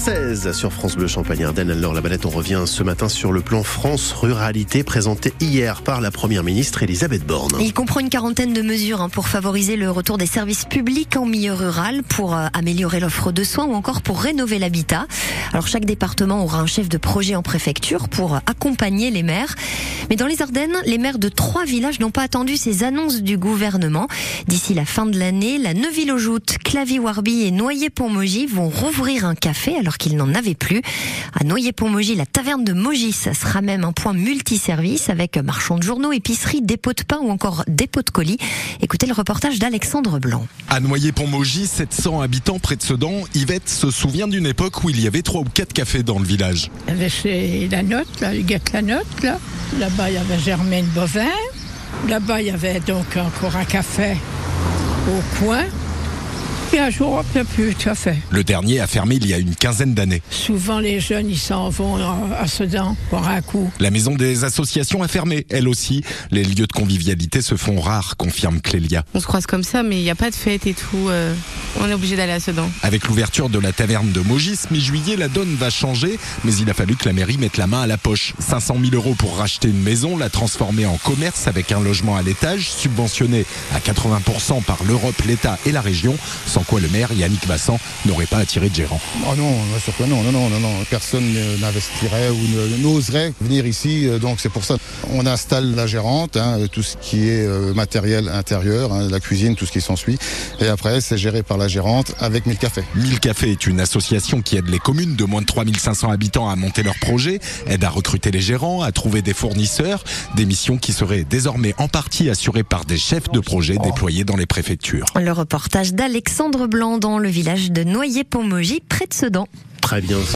7h16 sur France Bleu Champagne Ardenne. Alors la balette, on revient ce matin sur le plan France Ruralité présenté hier par la première ministre Elisabeth Borne. Il comprend une quarantaine de mesures hein, pour favoriser le retour des services publics en milieu rural, pour euh, améliorer l'offre de soins ou encore pour rénover l'habitat. Alors chaque département aura un chef de projet en préfecture pour accompagner les maires. Mais dans les Ardennes, les maires de trois villages n'ont pas attendu ces annonces du gouvernement. D'ici la fin de l'année, la Neuville-aux-Joutes, Clavy-Warby et Noyer-Pont-Maugis vont rouvrir un café qu'ils n'en avaient plus. À Noyer-Pont-Maugis, la taverne de Maugis sera même un point multiservice avec marchand de journaux, épicerie, dépôt de pain ou encore dépôt de colis. Écoutez le reportage d'Alexandre Blanc. À Noyer-Pont-Maugis, 700 habitants près de Sedan, Yvette se souvient d'une époque où il y avait trois ou quatre cafés dans le village. Il y avait chez La Note, là, Huguette La Note, là. Là-bas, il y avait Germaine Bovin. Là-bas, il y avait donc encore un café au coin. Un jour, plus. Le dernier a fermé il y a une quinzaine d'années. Souvent, les jeunes, ils s'en vont à Sedan pour un coup. La maison des associations a fermé, elle aussi. Les lieux de convivialité se font rares, confirme Clélia. On se croise comme ça, mais il n'y a pas de fête et tout. euh, on est obligé d'aller à Sedan. Avec l'ouverture de la taverne de Mogis, mi-juillet, la donne va changer, mais il a fallu que la mairie mette la main à la poche. 500 000 euros pour racheter une maison, la transformer en commerce avec un logement à l'étage, subventionné à 80% par l'Europe, l'État et la région, sans quoi le maire, Yannick Bassan, n'aurait pas attiré de gérant. Oh non, bien sûr que non, non, non, non, non. Personne ne- n'investirait ou n'oserait venir ici, euh, donc c'est pour ça. On installe la gérante, hein, tout ce qui est euh, matériel intérieur, hein, la cuisine, tout ce qui s'ensuit. Et après, c'est géré par la gérante avec 1000 cafés. 1000 Cafés est une association qui aide les communes de moins de 3500 habitants à monter leurs projets, aide à recruter les gérants, à trouver des fournisseurs, des missions qui seraient désormais en partie assurées par des chefs de projet déployés dans les préfectures. Le reportage d'Alexandre Dans le village de Noyer-Pont-Maugis près de Sedan. Très bien.